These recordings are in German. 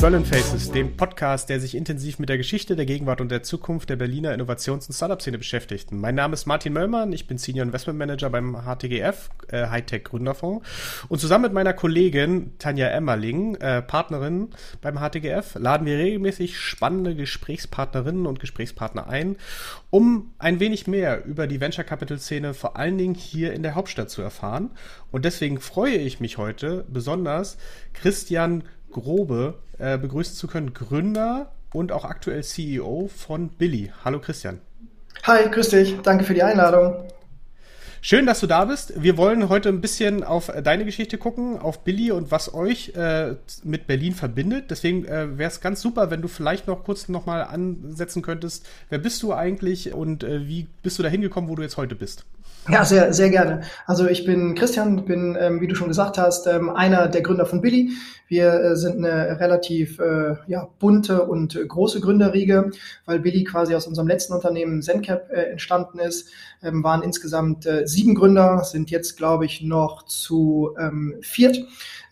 Berlin Faces, dem Podcast, der sich intensiv mit der Geschichte, der Gegenwart und der Zukunft der Berliner Innovations- und Startup-Szene beschäftigt. Mein Name ist Martin Möllmann, ich bin Senior Investment Manager beim HTGF, äh, Hightech Gründerfonds. Und zusammen mit meiner Kollegin Tanja Emmerling, äh, Partnerin beim HTGF, laden wir regelmäßig spannende Gesprächspartnerinnen und Gesprächspartner ein, um ein wenig mehr über die Venture Capital Szene vor allen Dingen hier in der Hauptstadt zu erfahren. Und deswegen freue ich mich heute besonders, Christian Grobe äh, begrüßen zu können, Gründer und auch aktuell CEO von Billy. Hallo Christian. Hi, grüß dich. Danke für die Einladung. Schön, dass du da bist. Wir wollen heute ein bisschen auf deine Geschichte gucken, auf Billy und was euch äh, mit Berlin verbindet. Deswegen äh, wäre es ganz super, wenn du vielleicht noch kurz nochmal ansetzen könntest. Wer bist du eigentlich und äh, wie bist du da hingekommen, wo du jetzt heute bist? Ja, sehr, sehr gerne. Also ich bin Christian, bin, ähm, wie du schon gesagt hast, ähm, einer der Gründer von Billy. Wir äh, sind eine relativ äh, ja, bunte und große Gründerriege, weil Billy quasi aus unserem letzten Unternehmen ZenCap äh, entstanden ist. Ähm, waren insgesamt äh, sieben Gründer, sind jetzt, glaube ich, noch zu ähm, viert.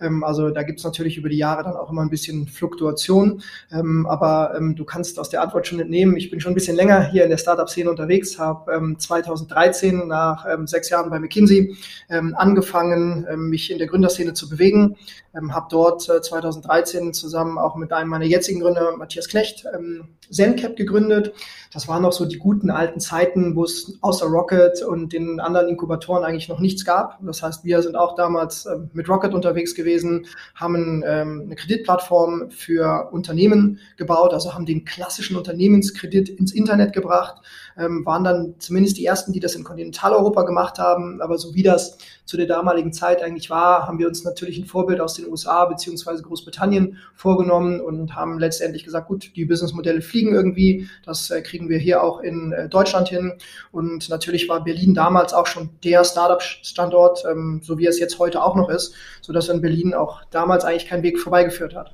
Ähm, also da gibt es natürlich über die Jahre dann auch immer ein bisschen Fluktuation. Ähm, aber du kannst aus der Antwort schon entnehmen, ich bin schon ein bisschen länger hier in der Startup-Szene unterwegs, habe ähm, 2013 nach ähm, sechs Jahren bei McKinsey ähm, angefangen, ähm, mich in der Gründerszene zu bewegen. Ähm, habe dort äh, 2013 zusammen auch mit einem meiner jetzigen Gründer, Matthias Knecht, ähm, ZenCap gegründet. Das waren noch so die guten alten Zeiten, wo es außer Rocket und den anderen Inkubatoren eigentlich noch nichts gab. Das heißt, wir sind auch damals äh, mit Rocket unterwegs gewesen, haben ähm, eine Kreditplattform für Unternehmen gebaut, also haben den klassischen Unternehmenskredit ins Internet gebracht, ähm, waren dann zumindest die ersten, die das in Kontinentaleuropa gemacht haben. Aber so wie das zu der damaligen Zeit eigentlich war, haben wir uns natürlich ein Vorbild aus den USA beziehungsweise Großbritannien vorgenommen und haben letztendlich gesagt, gut, die Businessmodelle fliegen irgendwie, das äh, kriegen wir hier auch in äh, Deutschland hin. Und natürlich war Berlin damals auch schon der Startup-Standort, ähm, so wie es jetzt heute auch noch ist, sodass in Berlin auch damals eigentlich kein Weg vorbeigeführt hat.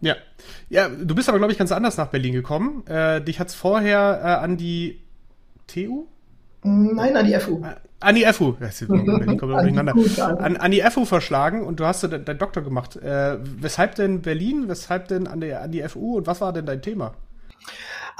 Ja. Ja, du bist aber, glaube ich, ganz anders nach Berlin gekommen. Äh, dich hat's vorher äh, an die TU? Nein, an die FU. An die FU. Berlin kommt durcheinander. An, an die FU verschlagen und du hast deinen Doktor gemacht. Äh, weshalb denn Berlin? Weshalb denn an, der, an die FU? Und was war denn dein Thema?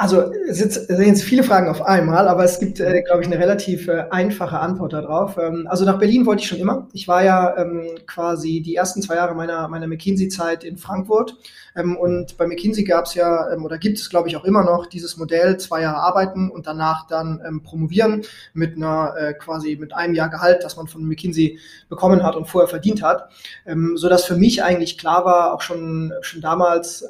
Also es sind viele Fragen auf einmal, aber es gibt, äh, glaube ich, eine relativ äh, einfache Antwort darauf. Ähm, also nach Berlin wollte ich schon immer. Ich war ja ähm, quasi die ersten zwei Jahre meiner, meiner McKinsey-Zeit in Frankfurt. Ähm, und bei McKinsey gab es ja, ähm, oder gibt es, glaube ich, auch immer noch dieses Modell, zwei Jahre arbeiten und danach dann ähm, promovieren mit einer äh, quasi mit einem Jahr Gehalt, das man von McKinsey bekommen hat und vorher verdient hat. Ähm, so dass für mich eigentlich klar war, auch schon, schon damals,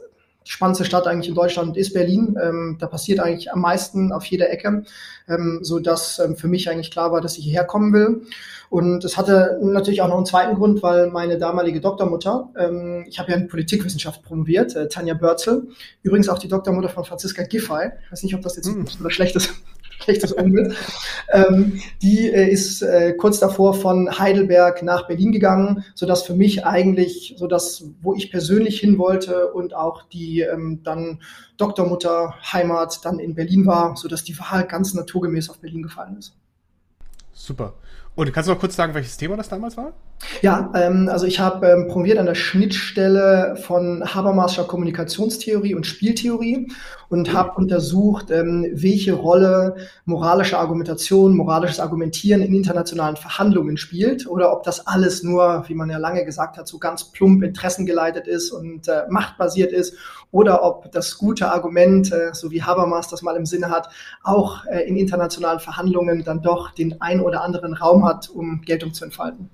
spannendste Stadt eigentlich in Deutschland ist Berlin. Ähm, da passiert eigentlich am meisten auf jeder Ecke, ähm, so dass ähm, für mich eigentlich klar war, dass ich hierher kommen will. Und es hatte natürlich auch noch einen zweiten Grund, weil meine damalige Doktormutter, ähm, ich habe ja in Politikwissenschaft promoviert, äh, Tanja Börzel, übrigens auch die Doktormutter von Franziska Giffey. Ich weiß nicht, ob das jetzt hm. oder schlecht ist schlechtes Umbild. ähm, die äh, ist äh, kurz davor von Heidelberg nach Berlin gegangen, so dass für mich eigentlich so das, wo ich persönlich hin wollte und auch die ähm, dann Doktormutter Heimat dann in Berlin war, so dass die Wahl ganz naturgemäß auf Berlin gefallen ist. Super. Und kannst du noch kurz sagen, welches Thema das damals war? Ja, ähm, also ich habe ähm, promoviert an der Schnittstelle von Habermascher Kommunikationstheorie und Spieltheorie und habe untersucht, ähm, welche Rolle moralische Argumentation, moralisches Argumentieren in internationalen Verhandlungen spielt oder ob das alles nur, wie man ja lange gesagt hat, so ganz plump interessengeleitet ist und äh, machtbasiert ist oder ob das gute Argument, äh, so wie Habermas das mal im Sinne hat, auch äh, in internationalen Verhandlungen dann doch den ein oder anderen Raum hat, um Geltung zu entfalten.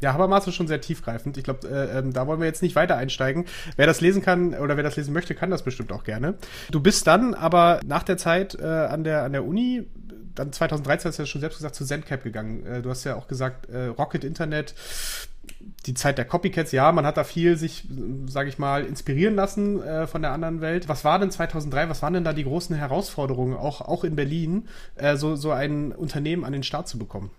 Ja, Habermas ist schon sehr tiefgreifend. Ich glaube, äh, ähm, da wollen wir jetzt nicht weiter einsteigen. Wer das lesen kann oder wer das lesen möchte, kann das bestimmt auch gerne. Du bist dann aber nach der Zeit äh, an, der, an der Uni, dann 2013 hast du ja schon selbst gesagt, zu ZenCap gegangen. Äh, du hast ja auch gesagt, äh, Rocket Internet, die Zeit der Copycats, ja, man hat da viel sich, sage ich mal, inspirieren lassen äh, von der anderen Welt. Was war denn 2003, was waren denn da die großen Herausforderungen, auch, auch in Berlin, äh, so, so ein Unternehmen an den Start zu bekommen?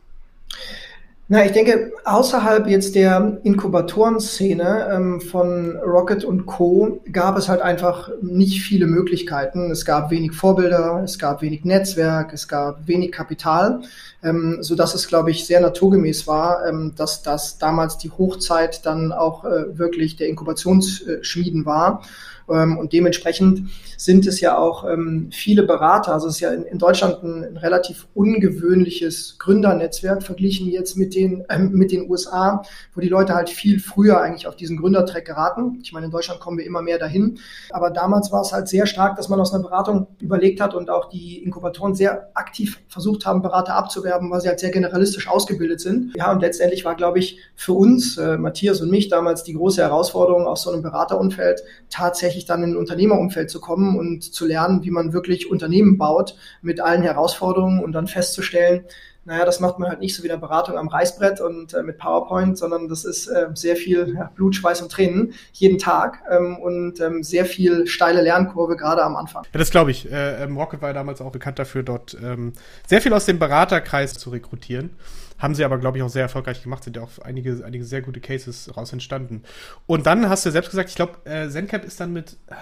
Na, ich denke, außerhalb jetzt der Inkubatoren-Szene ähm, von Rocket und Co. gab es halt einfach nicht viele Möglichkeiten. Es gab wenig Vorbilder, es gab wenig Netzwerk, es gab wenig Kapital, ähm, so dass es, glaube ich, sehr naturgemäß war, ähm, dass das damals die Hochzeit dann auch äh, wirklich der Inkubationsschmieden war. Ähm, und dementsprechend sind es ja auch ähm, viele Berater. Also es ist ja in, in Deutschland ein, ein, relativ ungewöhnliches Gründernetzwerk verglichen jetzt mit den, äh, mit den USA, wo die Leute halt viel früher eigentlich auf diesen Gründertrack geraten. Ich meine, in Deutschland kommen wir immer mehr dahin. Aber damals war es halt sehr stark, dass man aus einer Beratung überlegt hat und auch die Inkubatoren sehr aktiv versucht haben, Berater abzuwerben, weil sie halt sehr generalistisch ausgebildet sind. Ja, und letztendlich war, glaube ich, für uns, äh, Matthias und mich damals die große Herausforderung aus so einem Beraterumfeld tatsächlich dann in ein Unternehmerumfeld zu kommen und zu lernen, wie man wirklich Unternehmen baut mit allen Herausforderungen und dann festzustellen, naja, das macht man halt nicht so wie eine Beratung am Reißbrett und äh, mit PowerPoint, sondern das ist äh, sehr viel ja, Blut, Schweiß und Tränen jeden Tag ähm, und ähm, sehr viel steile Lernkurve gerade am Anfang. Ja, das glaube ich. Äh, ähm, Rocket war damals auch bekannt dafür, dort ähm, sehr viel aus dem Beraterkreis zu rekrutieren. Haben sie aber, glaube ich, auch sehr erfolgreich gemacht, sind ja auch einige, einige sehr gute Cases raus entstanden. Und dann hast du selbst gesagt, ich glaube, äh, ZenCap ist dann mit äh,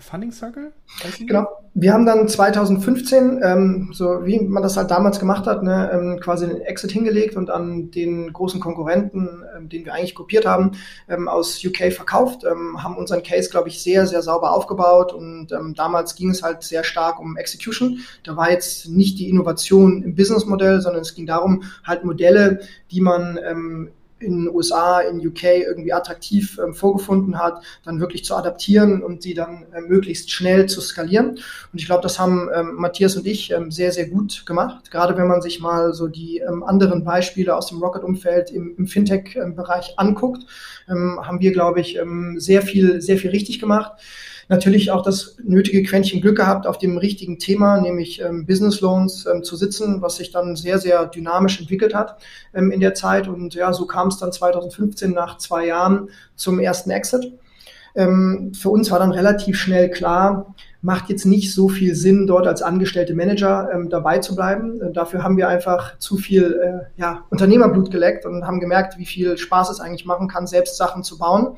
Funding Circle? Genau. Wir haben dann 2015, ähm, so wie man das halt damals gemacht hat, ne, ähm, quasi den Exit hingelegt und an den großen Konkurrenten, ähm, den wir eigentlich kopiert haben, ähm, aus UK verkauft, ähm, haben unseren Case, glaube ich, sehr, sehr sauber aufgebaut und ähm, damals ging es halt sehr stark um Execution. Da war jetzt nicht die Innovation im Businessmodell, sondern es ging darum, halt Modell Modelle, die man ähm, in den USA, in UK irgendwie attraktiv ähm, vorgefunden hat, dann wirklich zu adaptieren und sie dann äh, möglichst schnell zu skalieren. Und ich glaube, das haben ähm, Matthias und ich ähm, sehr, sehr gut gemacht. Gerade wenn man sich mal so die ähm, anderen Beispiele aus dem Rocket-Umfeld im, im Fintech-Bereich anguckt, ähm, haben wir, glaube ich, ähm, sehr viel, sehr viel richtig gemacht natürlich auch das nötige Quäntchen Glück gehabt, auf dem richtigen Thema, nämlich ähm, Business Loans, ähm, zu sitzen, was sich dann sehr, sehr dynamisch entwickelt hat ähm, in der Zeit. Und ja, so kam es dann 2015 nach zwei Jahren zum ersten Exit. Ähm, für uns war dann relativ schnell klar, macht jetzt nicht so viel Sinn, dort als angestellte Manager ähm, dabei zu bleiben. Äh, dafür haben wir einfach zu viel äh, ja, Unternehmerblut geleckt und haben gemerkt, wie viel Spaß es eigentlich machen kann, selbst Sachen zu bauen.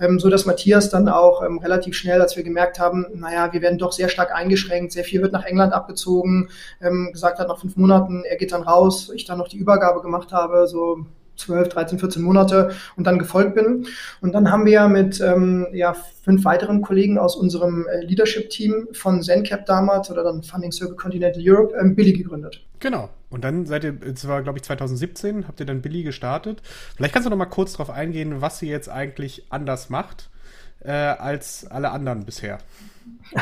Ähm, so dass Matthias dann auch ähm, relativ schnell, als wir gemerkt haben, naja, wir werden doch sehr stark eingeschränkt, sehr viel wird nach England abgezogen, ähm, gesagt hat, nach fünf Monaten, er geht dann raus, ich dann noch die Übergabe gemacht habe, so 12, 13, 14 Monate und dann gefolgt bin. Und dann haben wir mit ähm, ja, fünf weiteren Kollegen aus unserem äh, Leadership-Team von ZenCap damals oder dann Funding Circle Continental Europe ähm, Billy gegründet. Genau. Und dann seid ihr, es war glaube ich 2017, habt ihr dann Billy gestartet. Vielleicht kannst du noch mal kurz darauf eingehen, was ihr jetzt eigentlich anders macht äh, als alle anderen bisher.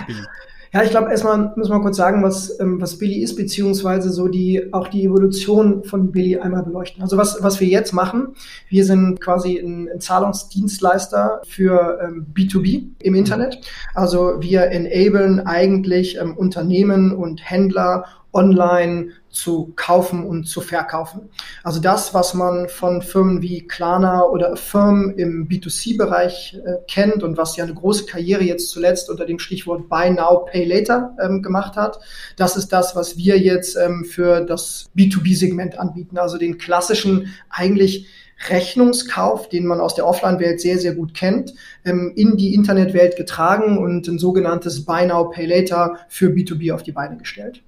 Ja, ich glaube, erstmal müssen wir kurz sagen, was, ähm, was Billy ist, beziehungsweise so die, auch die Evolution von Billy einmal beleuchten. Also was, was wir jetzt machen, wir sind quasi ein, ein Zahlungsdienstleister für ähm, B2B im Internet. Also wir enablen eigentlich ähm, Unternehmen und Händler online zu kaufen und zu verkaufen. Also das, was man von Firmen wie Klarna oder Firmen im B2C-Bereich äh, kennt und was ja eine große Karriere jetzt zuletzt unter dem Stichwort Buy Now, Pay Later ähm, gemacht hat, das ist das, was wir jetzt ähm, für das B2B-Segment anbieten. Also den klassischen eigentlich Rechnungskauf, den man aus der Offline-Welt sehr, sehr gut kennt, ähm, in die Internetwelt getragen und ein sogenanntes Buy Now, Pay Later für B2B auf die Beine gestellt.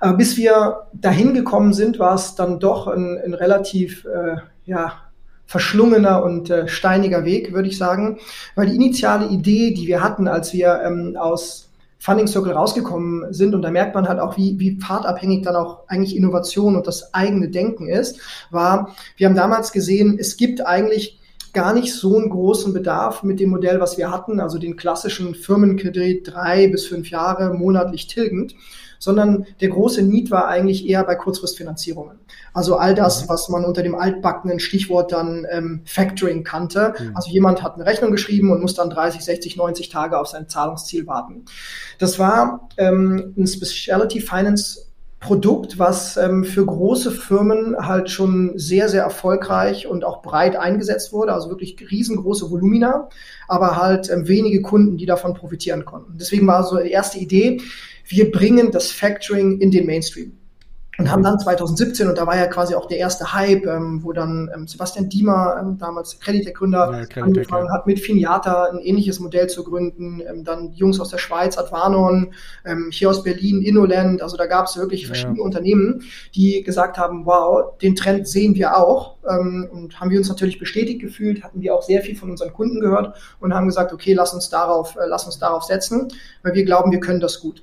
Aber bis wir dahin gekommen sind, war es dann doch ein, ein relativ äh, ja, verschlungener und äh, steiniger Weg, würde ich sagen, weil die initiale Idee, die wir hatten, als wir ähm, aus Funding Circle rausgekommen sind, und da merkt man halt auch, wie, wie pfadabhängig dann auch eigentlich Innovation und das eigene Denken ist, war, wir haben damals gesehen, es gibt eigentlich gar nicht so einen großen Bedarf mit dem Modell, was wir hatten, also den klassischen Firmenkredit drei bis fünf Jahre monatlich tilgend, sondern der große Need war eigentlich eher bei Kurzfristfinanzierungen. Also all das, mhm. was man unter dem altbackenen Stichwort dann ähm, Factoring kannte. Mhm. Also jemand hat eine Rechnung geschrieben und muss dann 30, 60, 90 Tage auf sein Zahlungsziel warten. Das war ähm, ein Specialty Finance Produkt, was ähm, für große Firmen halt schon sehr, sehr erfolgreich und auch breit eingesetzt wurde, also wirklich riesengroße Volumina, aber halt ähm, wenige Kunden, die davon profitieren konnten. Deswegen war so die erste Idee, wir bringen das Factoring in den Mainstream. Und haben dann 2017, und da war ja quasi auch der erste Hype, ähm, wo dann ähm, Sebastian Diemer, ähm, damals Creditec-Gründer, ja, angefangen ja. hat, mit Finiata ein ähnliches Modell zu gründen. Ähm, dann Jungs aus der Schweiz, Advanon, ähm, hier aus Berlin, Innoland. Also da gab es wirklich verschiedene ja. Unternehmen, die gesagt haben, wow, den Trend sehen wir auch. Ähm, und haben wir uns natürlich bestätigt gefühlt, hatten wir auch sehr viel von unseren Kunden gehört und haben gesagt, okay, lass uns darauf, äh, lass uns darauf setzen, weil wir glauben, wir können das gut.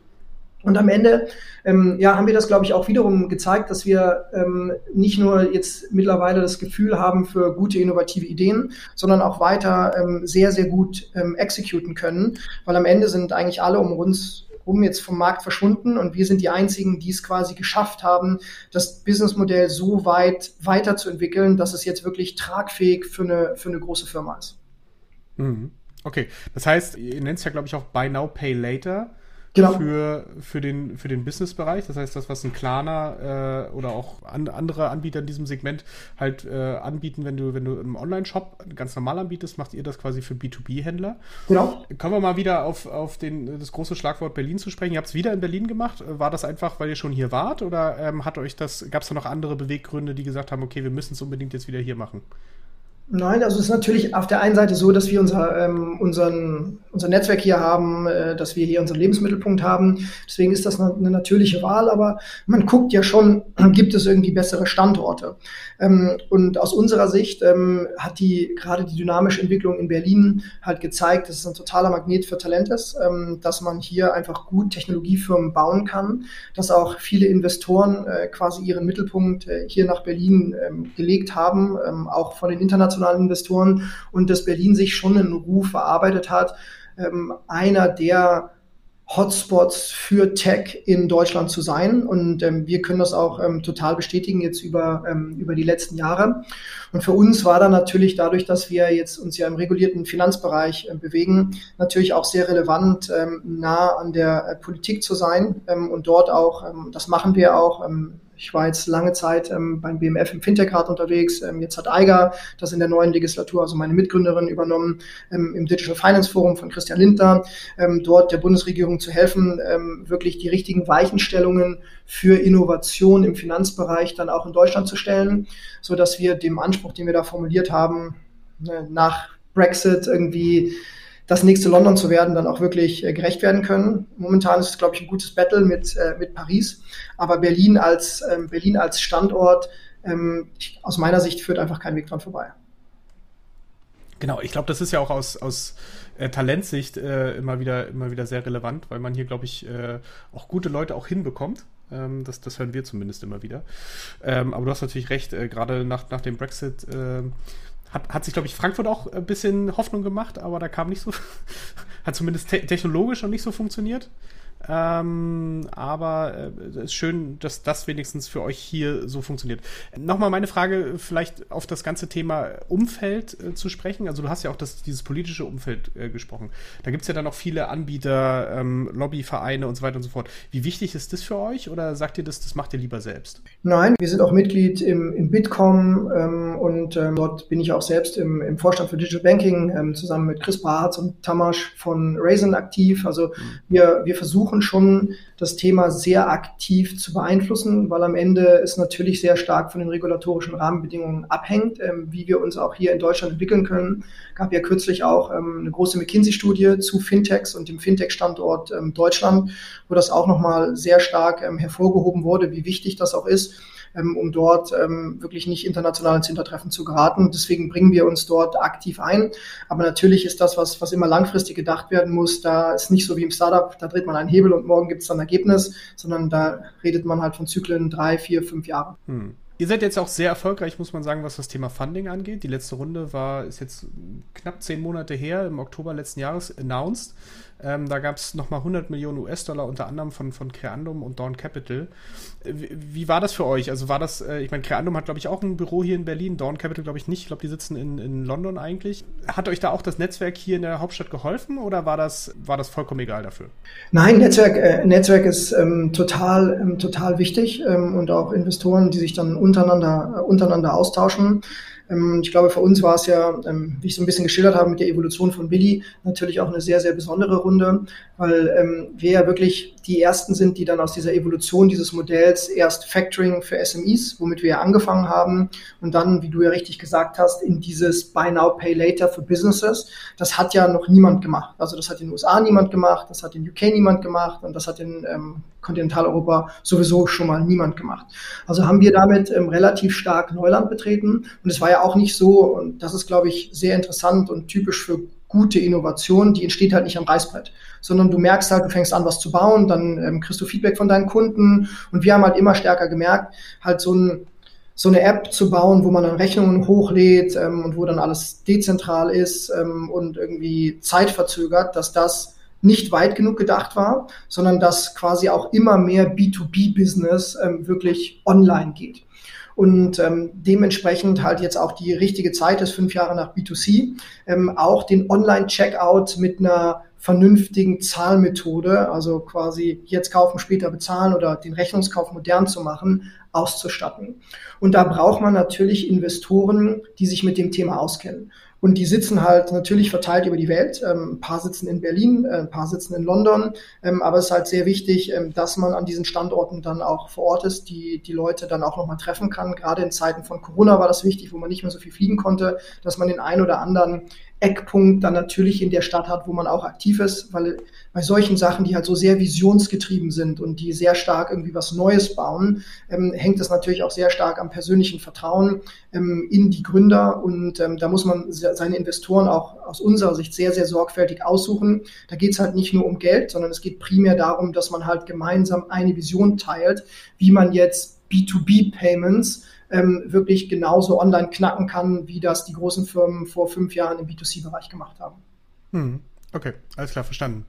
Und am Ende ähm, ja, haben wir das, glaube ich, auch wiederum gezeigt, dass wir ähm, nicht nur jetzt mittlerweile das Gefühl haben für gute, innovative Ideen, sondern auch weiter ähm, sehr, sehr gut ähm, exekuten können, weil am Ende sind eigentlich alle um uns um jetzt vom Markt verschwunden und wir sind die einzigen, die es quasi geschafft haben, das Businessmodell so weit weiterzuentwickeln, dass es jetzt wirklich tragfähig für eine, für eine große Firma ist. Mhm. Okay, das heißt, ihr nennt es ja, glaube ich, auch Buy Now, Pay Later genau. für, für den, für den Business-Bereich. Das heißt, das, was ein Klarna äh, oder auch an, andere Anbieter in diesem Segment halt äh, anbieten, wenn du, wenn du im Online-Shop ganz normal anbietest, macht ihr das quasi für B2B-Händler. Genau. Kommen wir mal wieder auf, auf den, das große Schlagwort Berlin zu sprechen. Ihr habt es wieder in Berlin gemacht. War das einfach, weil ihr schon hier wart oder ähm, hat euch das, gab es da noch andere Beweggründe, die gesagt haben, okay, wir müssen es unbedingt jetzt wieder hier machen? Nein, also es ist natürlich auf der einen Seite so, dass wir unser, ähm, unseren, unser Netzwerk hier haben, äh, dass wir hier unseren Lebensmittelpunkt haben. Deswegen ist das eine, eine, natürliche Wahl, aber man guckt ja schon, gibt es irgendwie bessere Standorte. Ähm, und aus unserer Sicht ähm, hat die gerade die dynamische Entwicklung in Berlin halt gezeigt, dass es ein totaler Magnet für Talent ist, ähm, dass man hier einfach gut Technologiefirmen bauen kann, dass auch viele Investoren äh, quasi ihren Mittelpunkt äh, hier nach Berlin ähm, gelegt haben, ähm, auch von den internationalen internationalen Investoren und dass Berlin sich schon einen Ruf erarbeitet hat, ähm, einer der Hotspots für Tech in Deutschland zu sein. Und ähm, wir können das auch ähm, total bestätigen jetzt über, ähm, über die letzten Jahre. Und für uns war dann natürlich dadurch, dass wir jetzt uns ja im regulierten Finanzbereich äh, bewegen, natürlich auch sehr relevant, ähm, nah an der äh, Politik zu sein ähm, und dort auch, ähm, das machen wir auch, ich war jetzt lange Zeit ähm, beim BMF im Fintech-Rat unterwegs. Ähm, jetzt hat Eiger das in der neuen Legislatur, also meine Mitgründerin, übernommen ähm, im Digital Finance Forum von Christian Lindner, ähm, dort der Bundesregierung zu helfen, ähm, wirklich die richtigen Weichenstellungen für Innovation im Finanzbereich dann auch in Deutschland zu stellen, so dass wir dem Anspruch, den wir da formuliert haben, äh, nach Brexit irgendwie das nächste London zu werden, dann auch wirklich äh, gerecht werden können. Momentan ist es, glaube ich, ein gutes Battle mit, äh, mit Paris, aber Berlin als, ähm, Berlin als Standort, ähm, aus meiner Sicht führt einfach kein Weg dran vorbei. Genau, ich glaube, das ist ja auch aus, aus äh, Talentsicht äh, immer, wieder, immer wieder sehr relevant, weil man hier, glaube ich, äh, auch gute Leute auch hinbekommt. Ähm, das, das hören wir zumindest immer wieder. Ähm, aber du hast natürlich recht, äh, gerade nach, nach dem Brexit äh, hat, hat sich, glaube ich, Frankfurt auch ein bisschen Hoffnung gemacht, aber da kam nicht so, hat zumindest te technologisch noch nicht so funktioniert. Ähm, aber es äh, ist schön, dass das wenigstens für euch hier so funktioniert. Nochmal meine Frage, vielleicht auf das ganze Thema Umfeld äh, zu sprechen. Also du hast ja auch das, dieses politische Umfeld äh, gesprochen. Da gibt es ja dann noch viele Anbieter, ähm, Lobbyvereine und so weiter und so fort. Wie wichtig ist das für euch oder sagt ihr das, das macht ihr lieber selbst? Nein, wir sind auch Mitglied im, im Bitkom ähm, und ähm, dort bin ich auch selbst im, im Vorstand für Digital Banking ähm, zusammen mit Chris Bartz und Tamasch von Raisin aktiv. Also mhm. wir, wir versuchen versuchen schon, das Thema sehr aktiv zu beeinflussen, weil am Ende es natürlich sehr stark von den regulatorischen Rahmenbedingungen abhängt, ähm, wie wir uns auch hier in Deutschland entwickeln können. Gab ja kürzlich auch ähm, eine große McKinsey-Studie zu Fintechs und dem Fintech-Standort ähm, Deutschland, wo das auch nochmal sehr stark ähm, hervorgehoben wurde, wie wichtig das auch ist um dort ähm, wirklich nicht international ins Hintertreffen zu geraten. Deswegen bringen wir uns dort aktiv ein. Aber natürlich ist das, was, was immer langfristig gedacht werden muss, da ist nicht so wie im Startup, da dreht man einen Hebel und morgen gibt es dann ein Ergebnis, sondern da redet man halt von Zyklen drei, vier, fünf Jahre. Hm. Ihr seid jetzt auch sehr erfolgreich, muss man sagen, was das Thema Funding angeht. Die letzte Runde war, ist jetzt knapp zehn Monate her, im Oktober letzten Jahres announced. Ähm, da gab es nochmal 100 Millionen US-Dollar unter anderem von, von Creandum und Dawn Capital. Wie, wie, war das für euch? Also war das, äh, ich meine, Creandum hat, glaube ich, auch ein Büro hier in Berlin, Dawn Capital, glaube ich, nicht. Ich glaube, die sitzen in, in London eigentlich. Hat euch da auch das Netzwerk hier in der Hauptstadt geholfen oder war das, war das vollkommen egal dafür? Nein, Netzwerk, äh, Netzwerk ist ähm, total, ähm, total wichtig ähm, und auch Investoren, die sich dann untereinander, äh, untereinander austauschen. Ähm, ich glaube, für uns war es ja, ähm, wie ich so ein bisschen geschildert habe mit der Evolution von Billy, natürlich auch eine sehr, sehr besondere Runde, weil ähm, wir ja wirklich die ersten sind, die dann aus dieser Evolution dieses Modells erst Factoring für SMEs, womit wir ja angefangen haben, und dann, wie du ja richtig gesagt hast, in dieses Buy Now, Pay Later für Businesses. Das hat ja noch niemand gemacht. Also das hat in den USA niemand gemacht, das hat in UK niemand gemacht und das hat in ähm, Kontinentaleuropa sowieso schon mal niemand gemacht. Also haben wir damit ähm, relativ stark Neuland betreten. Und es war ja auch nicht so, und das ist, glaube ich, sehr interessant und typisch für gute Innovation, die entsteht halt nicht am Reißbrett, sondern du merkst halt, du fängst an, was zu bauen, dann ähm, kriegst du Feedback von deinen Kunden und wir haben halt immer stärker gemerkt, halt so ein so eine App zu bauen, wo man dann Rechnungen hochlädt ähm, und wo dann alles dezentral ist ähm, und irgendwie zeitverzögert, dass das nicht weit genug gedacht war, sondern dass quasi auch immer mehr B2B-Business ähm, wirklich online geht. Und ähm, dementsprechend halt jetzt auch die richtige Zeit ist, fünf Jahre nach B2C, ähm, auch den Online-Checkout mit einer vernünftigen Zahlmethode, also quasi jetzt kaufen, später bezahlen oder den Rechnungskauf modern zu machen, auszustatten. Und da braucht man natürlich Investoren, die sich mit dem Thema auskennen. Und die sitzen halt natürlich verteilt über die Welt. Ähm, ein paar sitzen in Berlin, äh, ein paar sitzen in London. Ähm, aber es ist halt sehr wichtig, ähm, dass man an diesen Standorten dann auch vor Ort ist, die die Leute dann auch nochmal treffen kann. Gerade in Zeiten von Corona war das wichtig, wo man nicht mehr so viel fliegen konnte, dass man den einen oder anderen Eckpunkt dann natürlich in der Stadt hat, wo man auch aktiv ist, weil bei solchen Sachen, die halt so sehr visionsgetrieben sind und die sehr stark irgendwie was Neues bauen, ähm, hängt es natürlich auch sehr stark am persönlichen Vertrauen ähm, in die Gründer und ähm, da muss man seine Investoren auch aus unserer Sicht sehr, sehr sorgfältig aussuchen. Da geht es halt nicht nur um Geld, sondern es geht primär darum, dass man halt gemeinsam eine Vision teilt, wie man jetzt B2B-Payments ähm, wirklich genauso online knacken kann, wie das die großen Firmen vor fünf Jahren im B2C-Bereich gemacht haben. Hm. Okay, alles klar, verstanden.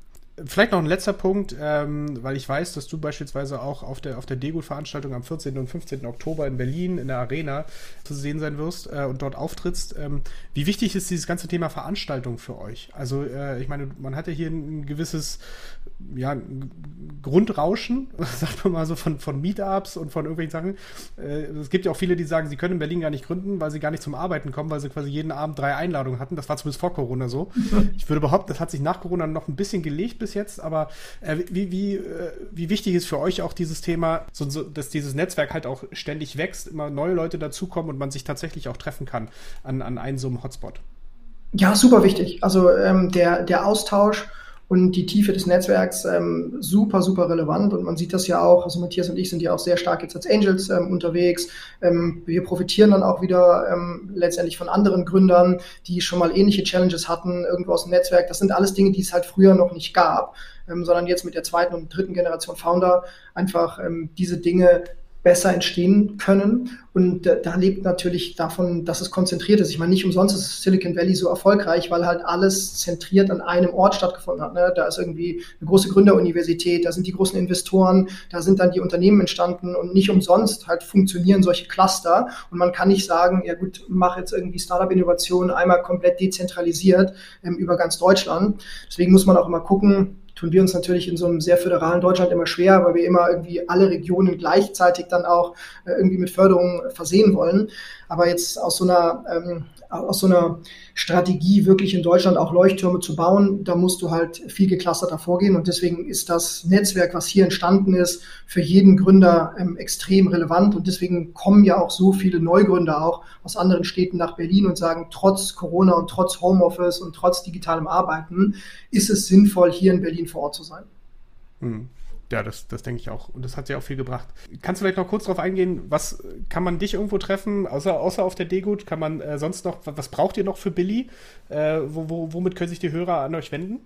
Vielleicht noch ein letzter Punkt, ähm, weil ich weiß, dass du beispielsweise auch auf der, auf der Degut-Veranstaltung am 14. und 15. Oktober in Berlin in der Arena zu sehen sein wirst äh, und dort auftrittst. Ähm, wie wichtig ist dieses ganze Thema Veranstaltung für euch? Also, äh, ich meine, man hat ja hier ein gewisses ja, Grundrauschen, sagt man mal so, von, von Meetups und von irgendwelchen Sachen. Äh, es gibt ja auch viele, die sagen, sie können in Berlin gar nicht gründen, weil sie gar nicht zum Arbeiten kommen, weil sie quasi jeden Abend drei Einladungen hatten. Das war zumindest vor Corona so. Ich würde behaupten, das hat sich nach Corona noch ein bisschen gelegt bis jetzt, aber äh, wie, wie, äh, wie wichtig ist für euch auch dieses Thema, so, so, dass dieses Netzwerk halt auch ständig wächst, immer neue Leute dazukommen und man sich tatsächlich auch treffen kann an, an einem so einem Hotspot? Ja, super wichtig. Also ähm, der, der Austausch und die Tiefe des Netzwerks ähm, super, super relevant. Und man sieht das ja auch, also Matthias und ich sind ja auch sehr stark jetzt als Angels ähm, unterwegs. Ähm, wir profitieren dann auch wieder ähm, letztendlich von anderen Gründern, die schon mal ähnliche Challenges hatten, irgendwo aus dem Netzwerk. Das sind alles Dinge, die es halt früher noch nicht gab, ähm, sondern jetzt mit der zweiten und dritten Generation Founder einfach ähm, diese Dinge besser entstehen können. Und da lebt natürlich davon, dass es konzentriert ist. Ich meine, nicht umsonst ist Silicon Valley so erfolgreich, weil halt alles zentriert an einem Ort stattgefunden hat. Ne? Da ist irgendwie eine große Gründeruniversität, da sind die großen Investoren, da sind dann die Unternehmen entstanden und nicht umsonst halt funktionieren solche Cluster. Und man kann nicht sagen, ja gut, mach jetzt irgendwie Startup-Innovation einmal komplett dezentralisiert ähm, über ganz Deutschland. Deswegen muss man auch immer gucken, tun wir uns natürlich in so einem sehr föderalen Deutschland immer schwer, weil wir immer irgendwie alle Regionen gleichzeitig dann auch äh, irgendwie mit Förderung versehen wollen. Aber jetzt aus so einer ähm, aus so einer Strategie wirklich in Deutschland auch Leuchttürme zu bauen, da musst du halt viel geclusterter vorgehen. Und deswegen ist das Netzwerk, was hier entstanden ist, für jeden Gründer ähm, extrem relevant. Und deswegen kommen ja auch so viele Neugründer auch aus anderen Städten nach Berlin und sagen, trotz Corona und trotz Homeoffice und trotz digitalem Arbeiten ist es sinnvoll, hier in Berlin vor Ort zu sein. Hm. Ja, das, das denke ich auch. Und das hat ja auch viel gebracht. Kannst du vielleicht noch kurz darauf eingehen, was kann man dich irgendwo treffen, außer, außer auf der D-Gut? Kann man äh, sonst noch, was braucht ihr noch für Billy? Äh, wo, wo, womit können sich die Hörer an euch wenden?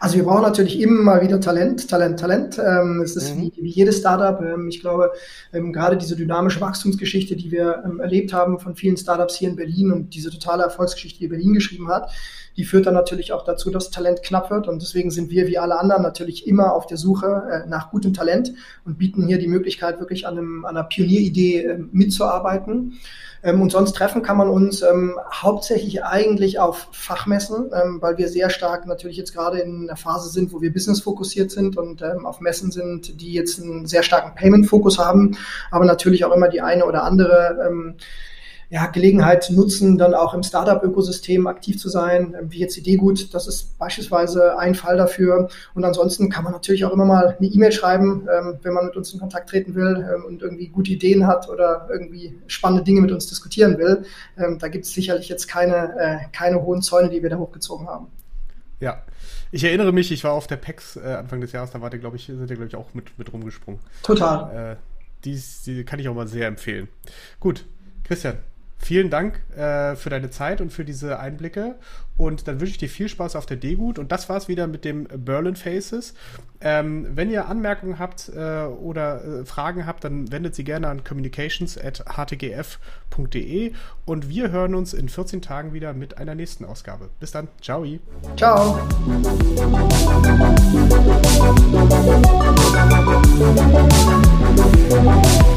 Also wir brauchen natürlich immer wieder Talent, Talent, Talent. Ähm, es ist mhm. wie, wie jedes Startup. Ähm, ich glaube, ähm, gerade diese dynamische Wachstumsgeschichte, die wir ähm, erlebt haben von vielen Startups hier in Berlin und diese totale Erfolgsgeschichte, die Berlin geschrieben hat, die führt dann natürlich auch dazu, dass Talent knapp wird. Und deswegen sind wir wie alle anderen natürlich immer auf der Suche äh, nach gutem Talent und bieten hier die Möglichkeit, wirklich an, einem, an einer Pionieridee äh, mitzuarbeiten. Ähm, und sonst treffen kann man uns ähm, hauptsächlich eigentlich auf Fachmessen, ähm, weil wir sehr stark natürlich jetzt gerade in einer Phase sind, wo wir business-fokussiert sind und auf Messen sind, die jetzt einen sehr starken Payment-Fokus haben, aber natürlich auch immer die eine oder andere ja, Gelegenheit nutzen, dann auch im Startup-Ökosystem aktiv zu sein, ähm, wie jetzt Ideegut. Das ist beispielsweise ein Fall dafür. Und ansonsten kann man natürlich auch immer mal eine E-Mail schreiben, ähm, wenn man mit uns in Kontakt treten will ähm, und irgendwie gute Ideen hat oder irgendwie spannende Dinge mit uns diskutieren will. Da gibt es sicherlich jetzt keine, äh, keine hohen Zäune, die wir da hochgezogen haben. Ja, ich erinnere mich, ich war auf der PEX äh, Anfang des Jahres, da war der, glaube ich, sind der, glaube ich, auch mit, mit rumgesprungen. Total. Äh, die, die kann ich auch mal sehr empfehlen. Gut, Christian, vielen Dank äh, für deine Zeit und für diese Einblicke. Und dann wünsche ich dir viel Spaß auf der D-Gut. Und das war's wieder mit dem Berlin Faces. Ähm, wenn ihr Anmerkungen habt äh, oder äh, Fragen habt, dann wendet sie gerne an communications.htgf.de. Und wir hören uns in 14 Tagen wieder mit einer nächsten Ausgabe. Bis dann. Ciao. Ciao. Ciao.